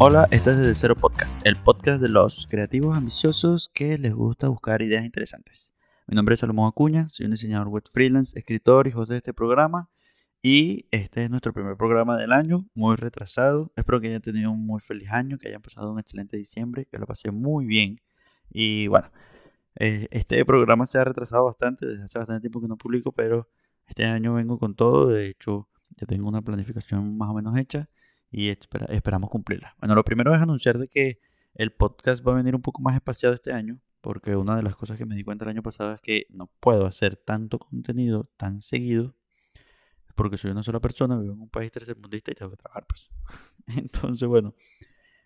Hola, este es Desde Cero Podcast, el podcast de los creativos ambiciosos que les gusta buscar ideas interesantes. Mi nombre es Salomón Acuña, soy un diseñador web freelance, escritor y host de este programa. Y este es nuestro primer programa del año, muy retrasado. Espero que hayan tenido un muy feliz año, que hayan pasado un excelente diciembre, que lo pasé muy bien. Y bueno, eh, este programa se ha retrasado bastante, desde hace bastante tiempo que no publico, pero este año vengo con todo. De hecho, ya tengo una planificación más o menos hecha y esperamos cumplirla. Bueno, lo primero es anunciar de que el podcast va a venir un poco más espaciado este año, porque una de las cosas que me di cuenta el año pasado es que no puedo hacer tanto contenido tan seguido, porque soy una sola persona, vivo en un país tercermundista y tengo que trabajar, pues. Entonces, bueno,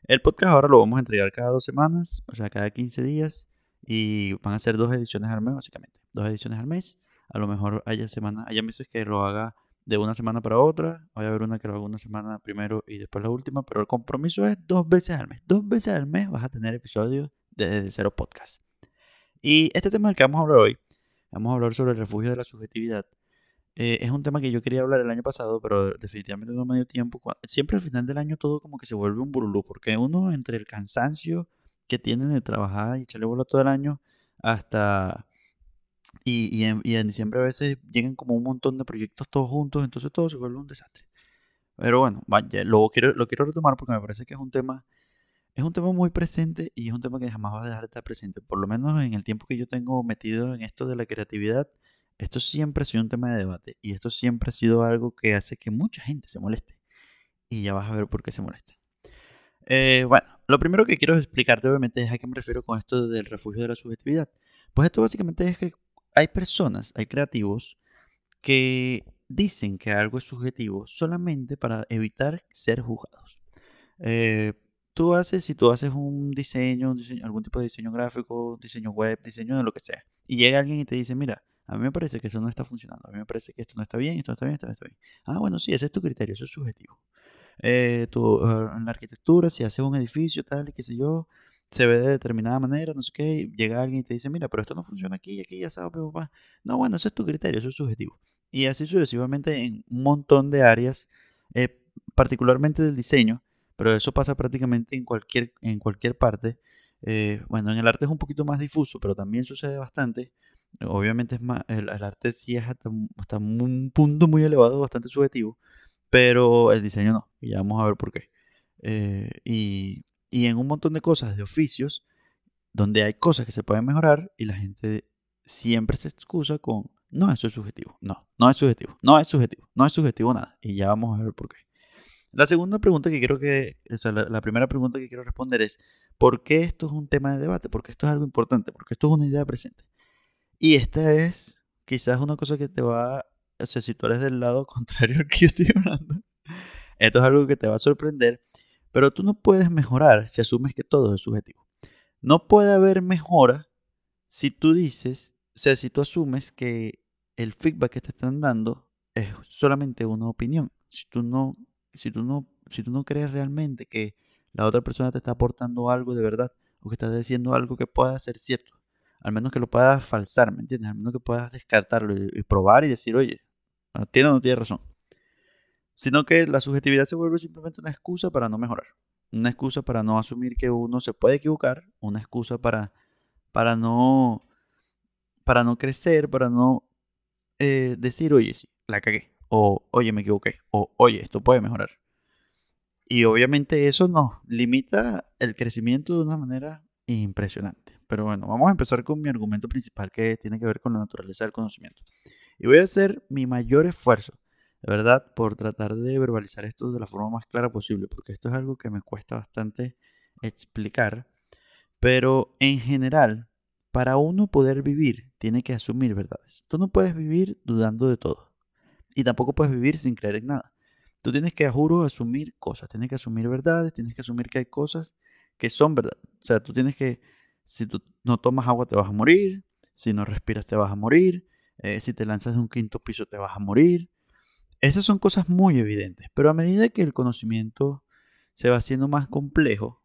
el podcast ahora lo vamos a entregar cada dos semanas, o sea, cada 15 días, y van a ser dos ediciones al mes, básicamente. Dos ediciones al mes. A lo mejor haya semanas, haya meses que lo haga de una semana para otra. Voy a haber una que lo haga una semana primero y después la última, pero el compromiso es dos veces al mes. Dos veces al mes vas a tener episodios de Cero Podcast. Y este tema del que vamos a hablar hoy, vamos a hablar sobre el refugio de la subjetividad. Eh, es un tema que yo quería hablar el año pasado, pero definitivamente no me dio tiempo. Siempre al final del año todo como que se vuelve un burulú, porque uno entre el cansancio que tiene de trabajar y echarle bola todo el año hasta y, y, en, y, en, diciembre a veces llegan como un montón de proyectos todos juntos, entonces todo se vuelve un desastre. Pero bueno, vaya, lo, quiero, lo quiero retomar porque me parece que es un tema es un tema muy presente y es un tema que jamás va a dejar de estar presente. Por lo menos en el tiempo que yo tengo metido en esto de la creatividad, esto siempre ha sido un tema de debate y esto siempre ha sido algo que hace que mucha gente se moleste. Y ya vas a ver por qué se molesta. Eh, bueno, lo primero que quiero explicarte obviamente es a qué me refiero con esto del refugio de la subjetividad. Pues esto básicamente es que hay personas, hay creativos que dicen que algo es subjetivo solamente para evitar ser juzgados. Eh, tú haces, si tú haces un diseño, algún tipo de diseño gráfico, diseño web, diseño de lo que sea, y llega alguien y te dice, mira, a mí me parece que eso no está funcionando, a mí me parece que esto no está bien, esto no está bien, esto no está bien. Ah, bueno, sí, ese es tu criterio, eso es subjetivo. Eh, tú, ah, en la arquitectura, si haces un edificio, tal y qué sé yo, se ve de determinada manera, no sé qué, llega alguien y te dice, mira, pero esto no funciona aquí, aquí, ya sabes, papá. No, bueno, ese es tu criterio, eso es subjetivo. Y así sucesivamente en un montón de áreas, eh, particularmente del diseño, pero eso pasa prácticamente en cualquier, en cualquier parte. Eh, bueno, en el arte es un poquito más difuso, pero también sucede bastante. Obviamente es más, el, arte sí es hasta, un punto muy elevado, bastante subjetivo, pero el diseño no, y ya vamos a ver por qué. Eh, y y en un montón de cosas, de oficios, donde hay cosas que se pueden mejorar y la gente siempre se excusa con, no, eso es subjetivo, no, no es subjetivo, no es subjetivo, no es subjetivo nada. Y ya vamos a ver por qué. La segunda pregunta que quiero que, o sea, la, primera pregunta que quiero responder es, ¿por qué esto es un tema de debate? Porque esto es algo importante, porque esto es una idea presente. Y esta es quizás una cosa que te va, o sea, si tú eres del lado contrario al que yo estoy hablando, esto es algo que te va a sorprender pero tú no puedes mejorar si asumes que todo es subjetivo. No puede haber mejora si tú dices, o sea, si tú asumes que el feedback que te están dando es solamente una opinión. Si tú no, si tú no, si tú no crees realmente que la otra persona te está aportando algo de verdad o que está diciendo algo que pueda ser cierto, al menos que lo puedas falsar, ¿me entiendes? Al menos que puedas descartarlo y, y probar y decir, oye, tiene o no tiene razón sino que la subjetividad se vuelve simplemente una excusa para no mejorar, una excusa para no asumir que uno se puede equivocar, una excusa para, para, no, para no crecer, para no eh, decir, oye, sí, la cagué, o oye, me equivoqué, o oye, esto puede mejorar. Y obviamente eso nos limita el crecimiento de una manera impresionante. Pero bueno, vamos a empezar con mi argumento principal que tiene que ver con la naturaleza del conocimiento. Y voy a hacer mi mayor esfuerzo verdad, por tratar de verbalizar esto de la forma más clara posible, porque esto es algo que me cuesta bastante explicar, pero en general, para uno poder vivir, tiene que asumir verdades. Tú no puedes vivir dudando de todo, y tampoco puedes vivir sin creer en nada. Tú tienes que, juro, asumir cosas, tienes que asumir verdades, tienes que asumir que hay cosas que son verdad. O sea, tú tienes que, si tú no tomas agua te vas a morir, si no respiras te vas a morir, eh, si te lanzas de un quinto piso te vas a morir, esas son cosas muy evidentes, pero a medida que el conocimiento se va haciendo más complejo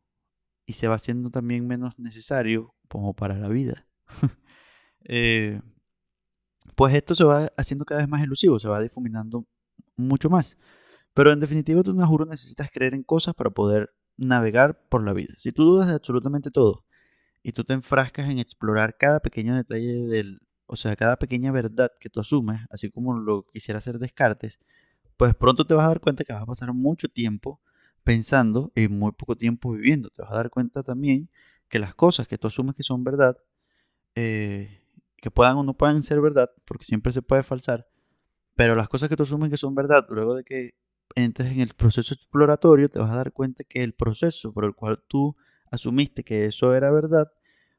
y se va haciendo también menos necesario como para la vida, eh, pues esto se va haciendo cada vez más elusivo, se va difuminando mucho más. Pero en definitiva, tú, no juro, necesitas creer en cosas para poder navegar por la vida. Si tú dudas de absolutamente todo y tú te enfrascas en explorar cada pequeño detalle del, o sea, cada pequeña verdad que tú asumes, así como lo quisiera hacer Descartes, pues pronto te vas a dar cuenta que vas a pasar mucho tiempo pensando y muy poco tiempo viviendo. Te vas a dar cuenta también que las cosas que tú asumes que son verdad, eh, que puedan o no puedan ser verdad, porque siempre se puede falsar, pero las cosas que tú asumes que son verdad, luego de que entres en el proceso exploratorio, te vas a dar cuenta que el proceso por el cual tú asumiste que eso era verdad,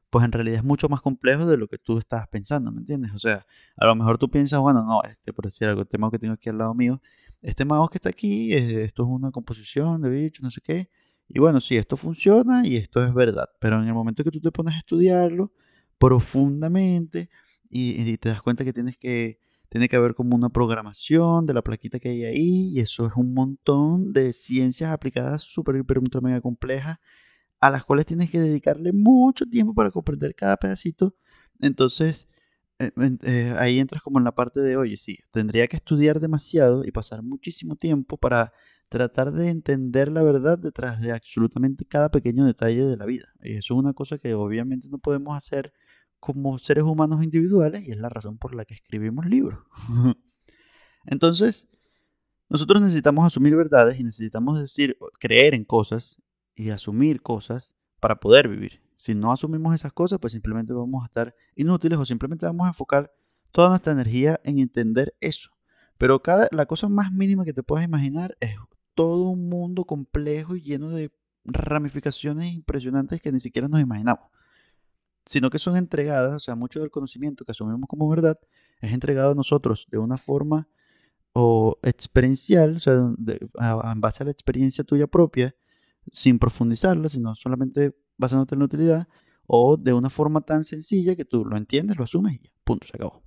pues en realidad es mucho más complejo de lo que tú estabas pensando, ¿me entiendes? O sea, a lo mejor tú piensas, bueno, no, este, por decir algo, el tema que tengo aquí al lado mío, este mouse que está aquí, eh, esto es una composición de bichos, no sé qué, y bueno, sí, esto funciona y esto es verdad, pero en el momento que tú te pones a estudiarlo profundamente y, te das cuenta que tienes que, tiene que haber como una programación de la plaquita que hay ahí, y eso es un montón de ciencias aplicadas súper, hiper, ultra, mega complejas a las cuales tienes que dedicarle mucho tiempo para comprender cada pedacito. Entonces, eh, eh, ahí entras como en la parte de, oye, sí, tendría que estudiar demasiado y pasar muchísimo tiempo para tratar de entender la verdad detrás de absolutamente cada pequeño detalle de la vida. Y eso es una cosa que obviamente no podemos hacer como seres humanos individuales y es la razón por la que escribimos libros. Entonces, nosotros necesitamos asumir verdades y necesitamos decir, creer en cosas y asumir cosas para poder vivir. Si no asumimos esas cosas, pues simplemente vamos a estar inútiles o simplemente vamos a enfocar toda nuestra energía en entender eso. Pero cada, la cosa más mínima que te puedas imaginar es todo un mundo complejo y lleno de ramificaciones impresionantes que ni siquiera nos imaginamos. Sino que son entregadas, o sea, mucho del conocimiento que asumimos como verdad es entregado a nosotros de una forma o experiencial, o sea, en base a la experiencia tuya propia, sin profundizarla, sino solamente basándote en la utilidad, o de una forma tan sencilla que tú lo entiendes, lo asumes y ya, punto, se acabó.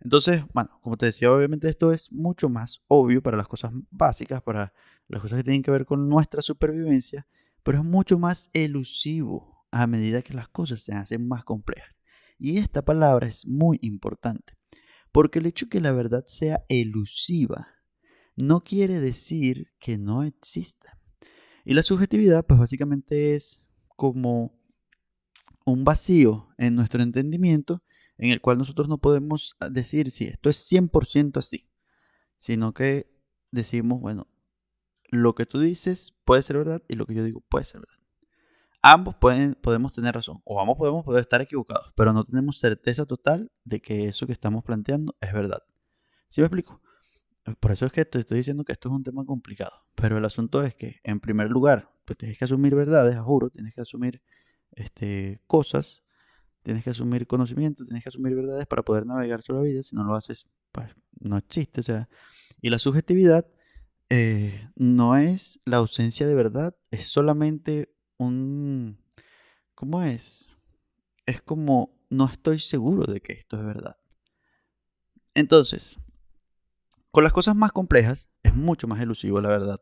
Entonces, bueno, como te decía, obviamente esto es mucho más obvio para las cosas básicas, para las cosas que tienen que ver con nuestra supervivencia, pero es mucho más elusivo a medida que las cosas se hacen más complejas. Y esta palabra es muy importante, porque el hecho de que la verdad sea elusiva no quiere decir que no exista. Y la subjetividad, pues básicamente es como un vacío en nuestro entendimiento en el cual nosotros no podemos decir si esto es 100% así, sino que decimos, bueno, lo que tú dices puede ser verdad y lo que yo digo puede ser verdad. Ambos pueden, podemos tener razón o ambos podemos poder estar equivocados, pero no tenemos certeza total de que eso que estamos planteando es verdad. ¿Sí me explico? Por eso es que te estoy diciendo que esto es un tema complicado. Pero el asunto es que, en primer lugar, pues tienes que asumir verdades, juro, tienes que asumir este, cosas, tienes que asumir conocimiento, tienes que asumir verdades para poder navegar sobre la vida. Si no lo haces, pues no existe. O sea, y la subjetividad eh, no es la ausencia de verdad, es solamente un... ¿Cómo es? Es como no estoy seguro de que esto es verdad. Entonces, con las cosas más complejas es mucho más elusivo, la verdad.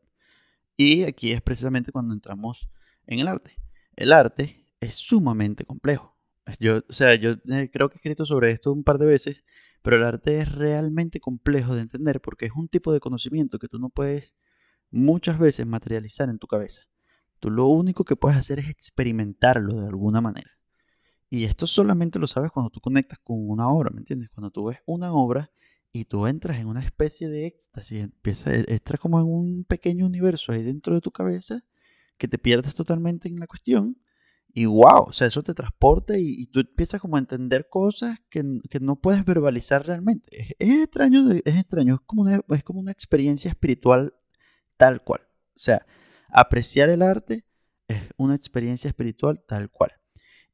Y aquí es precisamente cuando entramos en el arte. El arte es sumamente complejo. Yo, o sea, yo eh, creo que he escrito sobre esto un par de veces, pero el arte es realmente complejo de entender porque es un tipo de conocimiento que tú no puedes muchas veces materializar en tu cabeza. Tú lo único que puedes hacer es experimentarlo de alguna manera. Y esto solamente lo sabes cuando tú conectas con una obra, ¿me entiendes? Cuando tú ves una obra y tú entras en una especie de éxtasis, empiezas, e, entras como en un pequeño universo ahí dentro de tu cabeza que te pierdes totalmente en la cuestión y wow, o sea, eso te transporta y, tú empiezas como a entender cosas que, no puedes verbalizar realmente. Es, extraño, es extraño, es como, una, es como una experiencia espiritual tal cual. O sea, apreciar el arte es una experiencia espiritual tal cual.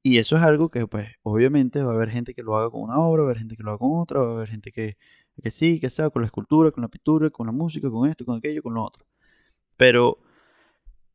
Y eso es algo que, pues, obviamente va a haber gente que lo haga con una obra, va a haber gente que lo haga con otra, va a haber gente que, que sí, que sea con la escultura, con la pintura, con la música, con esto, con aquello, con lo otro. Pero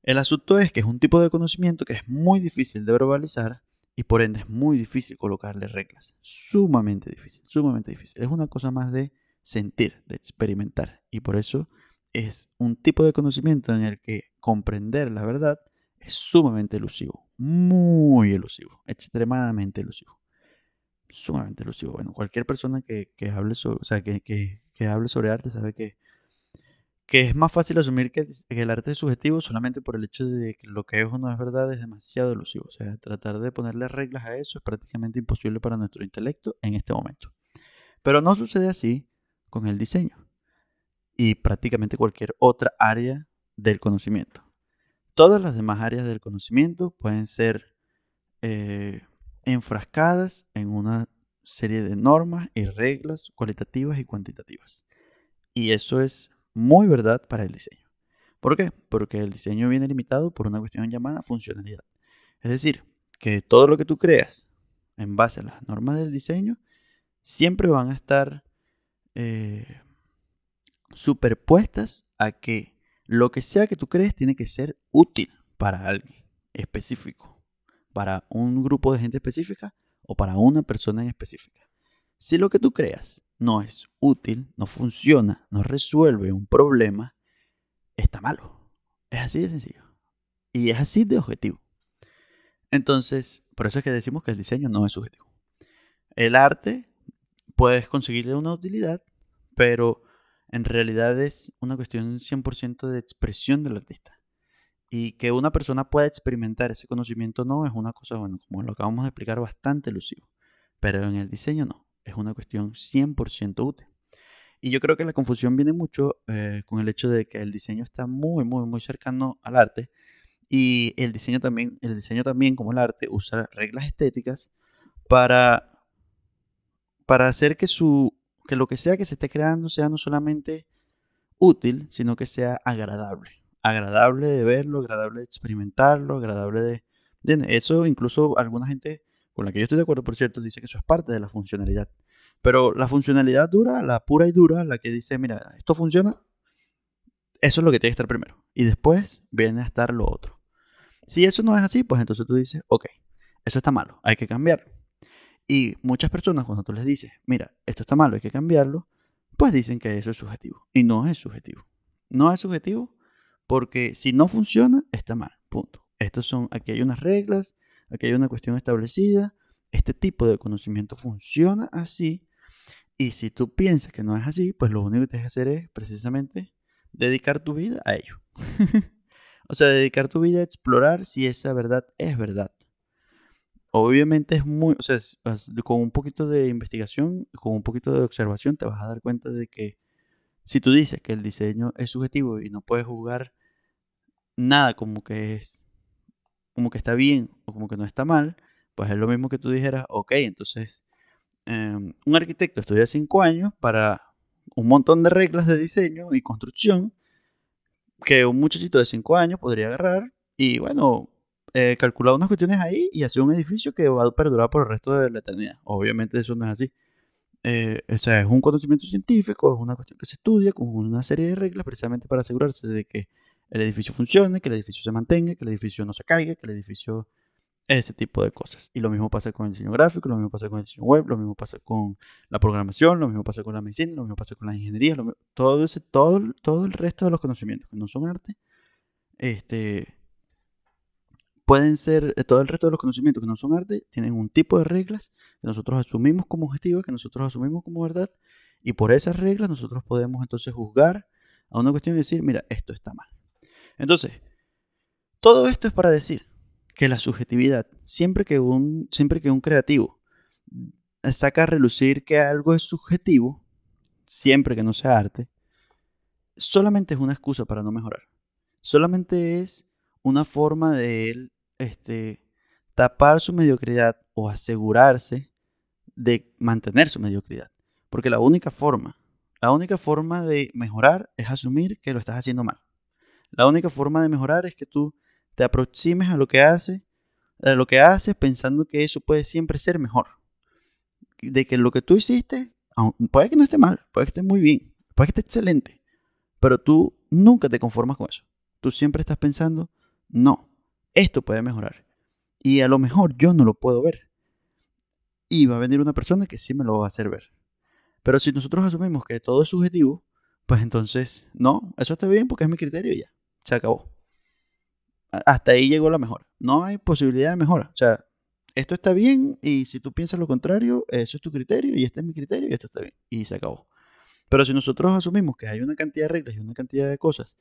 el asunto es que es un tipo de conocimiento que es muy difícil de verbalizar y por ende es muy difícil colocarle reglas. Sumamente difícil, sumamente difícil. Es una cosa más de sentir, de experimentar. Y por eso es un tipo de conocimiento en el que comprender la verdad es sumamente elusivo. Muy elusivo. Extremadamente elusivo sumamente elusivo. Bueno, cualquier persona que, hable sobre, o sea, que, hable sobre arte sabe que, que es más fácil asumir que el, arte es subjetivo solamente por el hecho de que lo que es o no es verdad es demasiado elusivo. O sea, tratar de ponerle reglas a eso es prácticamente imposible para nuestro intelecto en este momento. Pero no sucede así con el diseño y prácticamente cualquier otra área del conocimiento. Todas las demás áreas del conocimiento pueden ser eh, enfrascadas en una serie de normas y reglas cualitativas y cuantitativas. Y eso es muy verdad para el diseño. ¿Por qué? Porque el diseño viene limitado por una cuestión llamada funcionalidad. Es decir, que todo lo que tú creas en base a las normas del diseño siempre van a estar eh, superpuestas a que lo que sea que tú crees tiene que ser útil para alguien específico, para un grupo de gente específica o para una persona en específica. Si lo que tú creas no es útil, no funciona, no resuelve un problema, está malo. Es así de sencillo. Y es así de objetivo. Entonces, por eso es que decimos que el diseño no es subjetivo. El arte puedes conseguirle una utilidad, pero en realidad es una cuestión 100% de expresión del artista. Y que una persona pueda experimentar ese conocimiento no es una cosa, bueno, como lo acabamos de explicar, bastante elusivo. Pero en el diseño no es una cuestión 100% útil. Y yo creo que la confusión viene mucho eh, con el hecho de que el diseño está muy, muy, muy cercano al arte. Y el diseño también, el diseño también como el arte, usa reglas estéticas para, para hacer que, su, que lo que sea que se esté creando sea no solamente útil, sino que sea agradable. Agradable de verlo, agradable de experimentarlo, agradable de... Eso incluso alguna gente con la que yo estoy de acuerdo, por cierto, dice que eso es parte de la funcionalidad. Pero la funcionalidad dura, la pura y dura, la que dice, mira, esto funciona, eso es lo que tiene que estar primero. Y después viene a estar lo otro. Si eso no es así, pues entonces tú dices, ok, eso está malo, hay que cambiarlo. Y muchas personas cuando tú les dices, mira, esto está malo, hay que cambiarlo, pues dicen que eso es subjetivo. Y no es subjetivo. No es subjetivo porque si no funciona, está mal. Punto. Estos son, aquí hay unas reglas, aquí hay una cuestión establecida, este tipo de conocimiento funciona así, y si tú piensas que no es así, pues lo único que tienes que hacer es precisamente dedicar tu vida a ello. o sea, dedicar tu vida a explorar si esa verdad es verdad. Obviamente es muy, o sea, con un poquito de investigación, con un poquito de observación, te vas a dar cuenta de que si tú dices que el diseño es subjetivo y no puedes jugar nada como que es como que está bien o como que no está mal, pues es lo mismo que tú dijeras, ok, entonces em, un arquitecto estudia cinco años para un montón de reglas de diseño y construcción que un muchachito de cinco años podría agarrar y bueno, eh, calcular unas cuestiones ahí y hacer un edificio que va a perdurar por el resto de la eternidad. Obviamente eso no es así. Eh, o sea, es un conocimiento científico, es una cuestión que se estudia con una serie de reglas precisamente para asegurarse de que el edificio funcione, que el edificio se mantenga, que el edificio no se caiga, que el edificio... Ese tipo de cosas. Y lo mismo pasa con el diseño gráfico, lo mismo pasa con el diseño web, lo mismo pasa con la programación, lo mismo pasa con la medicina, lo mismo pasa con la ingeniería, todo, ese, todo, todo el resto de los conocimientos que no son arte, este, pueden ser, eh, todo el resto de los conocimientos que no son arte, tienen un tipo de reglas que nosotros asumimos como objetivas, que nosotros asumimos como verdad, y por esas reglas nosotros podemos entonces juzgar a una cuestión y decir, mira, esto está mal. Entonces, todo esto es para decir que la subjetividad, siempre que un, siempre que un creativo saca a relucir que algo es subjetivo, siempre que no sea arte, solamente es una excusa para no mejorar. Solamente es una forma de él este, tapar su mediocridad o asegurarse de mantener su mediocridad. Porque la única forma, la única forma de mejorar es asumir que lo estás haciendo mal. La única forma de mejorar es que tú te aproximes a lo que hace, a lo que haces pensando que eso puede siempre ser mejor. De que lo que tú hiciste, puede que no esté mal, puede que esté muy bien, puede que esté excelente, pero tú nunca te conformas con eso. Tú siempre estás pensando, no, esto puede mejorar. Y a lo mejor yo no lo puedo ver. Y va a venir una persona que sí me lo va a hacer ver. Pero si nosotros asumimos que todo es subjetivo, pues entonces, no, eso está bien porque es mi criterio ya se acabó. Hasta ahí llegó la mejora. No hay posibilidad de mejora. O sea, esto está bien y si tú piensas lo contrario, eso es tu criterio y este es mi criterio y esto está bien. Y se acabó. Pero si nosotros asumimos que hay una cantidad de reglas y una cantidad de cosas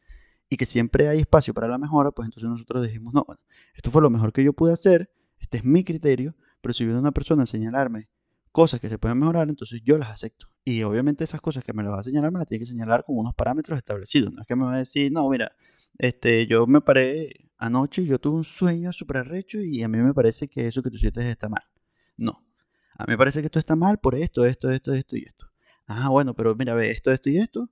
y que siempre hay espacio para la mejora, pues entonces nosotros dijimos, no, bueno, esto fue lo mejor que yo pude hacer, este es mi criterio, pero si viene una persona a señalarme cosas que se pueden mejorar, entonces yo las acepto. Y obviamente esas cosas que me las va a señalar, me las tiene que señalar con unos parámetros establecidos. No es que me va a decir, no, mira, este, yo me paré anoche y yo tuve un sueño súper arrecho y a mí me parece que eso que tú hiciste está mal. No. A mí me parece que esto está mal por esto, esto, esto, esto y esto. Ah, bueno, pero mira, ve esto, esto y esto.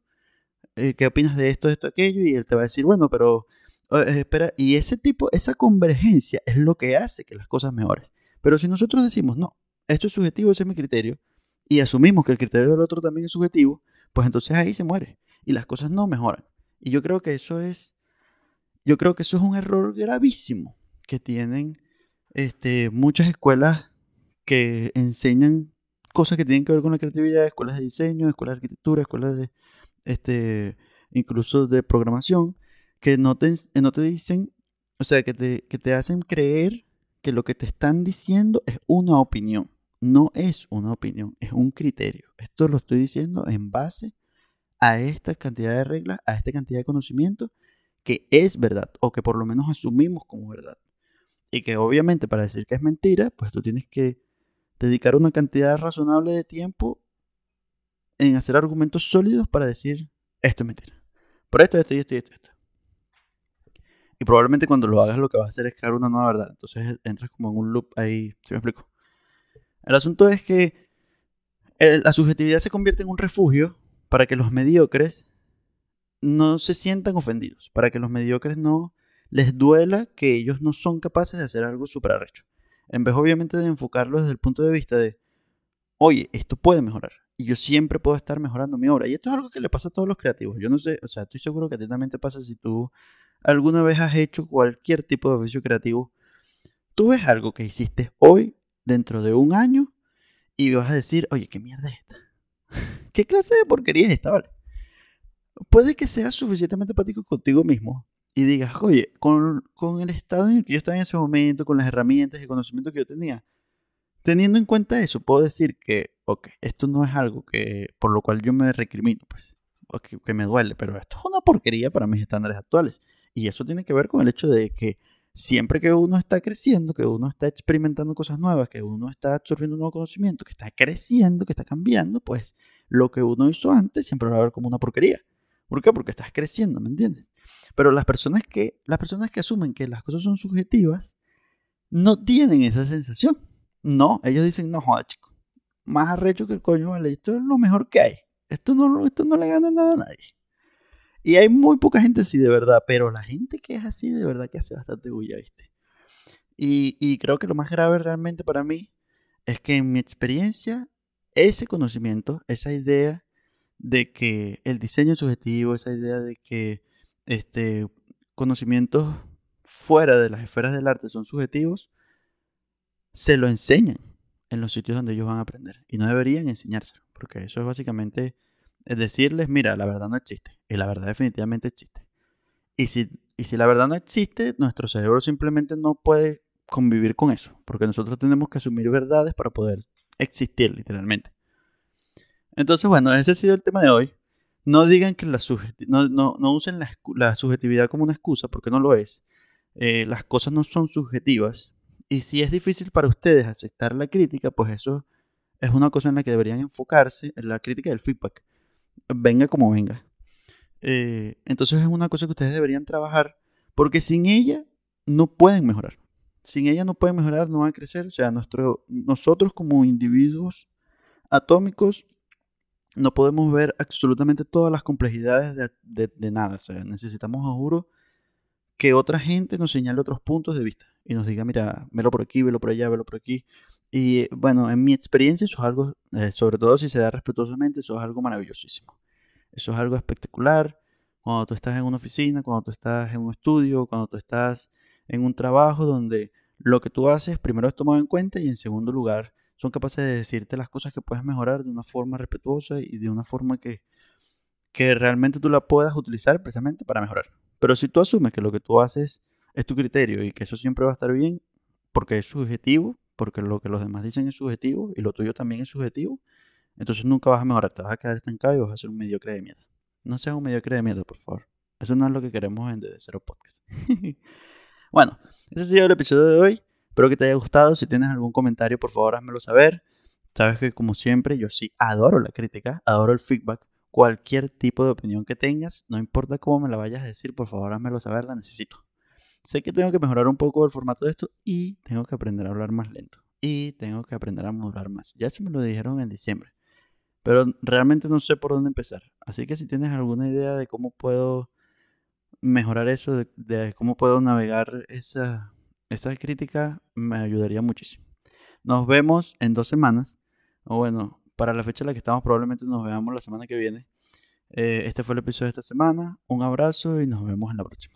Eh, ¿Qué opinas de esto, esto, aquello? Y él te va a decir, bueno, pero eh, espera. Y ese tipo, esa convergencia es lo que hace que las cosas mejoren. Pero si nosotros decimos, no, esto es subjetivo, ese es mi criterio, y asumimos que el criterio del otro también es subjetivo, pues entonces ahí se muere y las cosas no mejoran. Y yo creo que eso es, yo creo que eso es un error gravísimo que tienen este, muchas escuelas que enseñan cosas que tienen que ver con la creatividad, escuelas de diseño, escuelas de arquitectura, escuelas de, este, incluso de programación, que no te, no te dicen, o sea, que te, que te hacen creer que lo que te están diciendo es una opinión. No es una opinión, es un criterio. Esto lo estoy diciendo en base a esta cantidad de reglas, a esta cantidad de conocimiento que es verdad o que por lo menos asumimos como verdad. Y que obviamente para decir que es mentira, pues tú tienes que dedicar una cantidad razonable de tiempo en hacer argumentos sólidos para decir esto es mentira. Por esto, esto y esto y esto, esto. Y probablemente cuando lo hagas lo que vas a hacer es crear una nueva verdad. Entonces entras como en un loop ahí. ¿Sí me explico? El asunto es que la subjetividad se convierte en un refugio para que los mediocres no se sientan ofendidos, para que los mediocres no les duela que ellos no son capaces de hacer algo súper arrecho. En vez obviamente de enfocarlo desde el punto de vista de, oye, esto puede mejorar. Y yo siempre puedo estar mejorando mi obra. Y esto es algo que le pasa a todos los creativos. Yo no sé, o sea, estoy seguro que a ti también te pasa si tú alguna vez has hecho cualquier tipo de oficio creativo. Tú ves algo que hiciste hoy, dentro de un año, y vas a decir, oye, ¿qué mierda es esta? ¿Qué clase de porquería es esta, vale? Puede que seas suficientemente empático contigo mismo y digas, oye, con, con el estado en el que yo estaba en ese momento, con las herramientas y conocimiento que yo tenía, teniendo en cuenta eso, puedo decir que, ok, esto no es algo que por lo cual yo me recrimino, pues, o que, que me duele, pero esto es una porquería para mis estándares actuales. Y eso tiene que ver con el hecho de que siempre que uno está creciendo, que uno está experimentando cosas nuevas, que uno está absorbiendo nuevo conocimiento, que está creciendo, que está cambiando, pues lo que uno hizo antes siempre va a ver como una porquería. ¿Por qué? Porque estás creciendo, ¿me entiendes? Pero las personas que, las personas que asumen que las cosas son subjetivas no tienen esa sensación. No, ellos dicen, no joda, chico. Más arrecho que el coño, vale. Esto es lo mejor que hay. Esto no, esto no le gana nada a nadie. Y hay muy poca gente así de verdad, pero la gente que es así de verdad que hace bastante bulla, ¿viste? Y, y creo que lo más grave realmente para mí es que en mi experiencia, ese conocimiento, esa idea de que el diseño subjetivo, esa idea de que este, conocimientos fuera de las esferas del arte son subjetivos, se lo enseñan en los sitios donde ellos van a aprender. Y no deberían enseñárselo, porque eso es básicamente es decirles, mira, la verdad no existe. Y la verdad definitivamente existe. Y si, y si la verdad no existe, nuestro cerebro simplemente no puede convivir con eso. Porque nosotros tenemos que asumir verdades para poder existir, literalmente. Entonces, bueno, ese ha sido el tema de hoy. No digan que la no, no, no, usen la, subjetividad como una excusa, porque no lo es. Eh, las cosas no son subjetivas. Y si es difícil para ustedes aceptar la crítica, pues eso es una cosa en la que deberían enfocarse, en la crítica del feedback venga como venga. Eh, entonces es una cosa que ustedes deberían trabajar porque sin ella no pueden mejorar. Sin ella no pueden mejorar, no van a crecer. O sea, nuestro, nosotros como individuos atómicos no podemos ver absolutamente todas las complejidades de, nada. O necesitamos, juro, que otra gente nos señale otros puntos de vista y nos diga, mira, velo por aquí, velo por allá, velo por aquí. Y bueno, en mi experiencia eso es algo, eh, sobre todo si se da respetuosamente, eso es algo maravillosísimo. Eso es algo espectacular. Cuando tú estás en una oficina, cuando tú estás en un estudio, cuando tú estás en un trabajo donde lo que tú haces primero es tomado en cuenta y en segundo lugar son capaces de decirte las cosas que puedes mejorar de una forma respetuosa y de una forma que, que realmente tú la puedas utilizar precisamente para mejorar. Pero si tú asumes que lo que tú haces es tu criterio y que eso siempre va a estar bien porque es subjetivo, porque lo que los demás dicen es subjetivo y lo tuyo también es subjetivo, entonces nunca vas a mejorar, te vas a quedar estancado y vas a ser un mediocre de mierda. No seas un mediocre de mierda, por favor. Eso no es lo que queremos en Desde Cero Podcast. bueno, ese ha sido el episodio de hoy. Espero que te haya gustado. Si tienes algún comentario, por favor, házmelo saber. Sabes que como siempre, yo sí adoro la crítica, adoro el feedback. Cualquier tipo de opinión que tengas, no importa cómo me la vayas a decir, por favor, házmelo saber, la necesito. Sé que tengo que mejorar un poco el formato de esto y tengo que aprender a hablar más lento. Y tengo que aprender a modular más. Ya eso me lo dijeron en diciembre. Pero realmente no sé por dónde empezar. Así que si tienes alguna idea de cómo puedo mejorar eso, de, cómo puedo navegar esa, esa crítica, me ayudaría muchísimo. Nos vemos en dos semanas. O bueno, para la fecha en la que estamos, probablemente nos veamos la semana que viene. Eh, este fue el episodio de esta semana. Un abrazo y nos vemos en la próxima.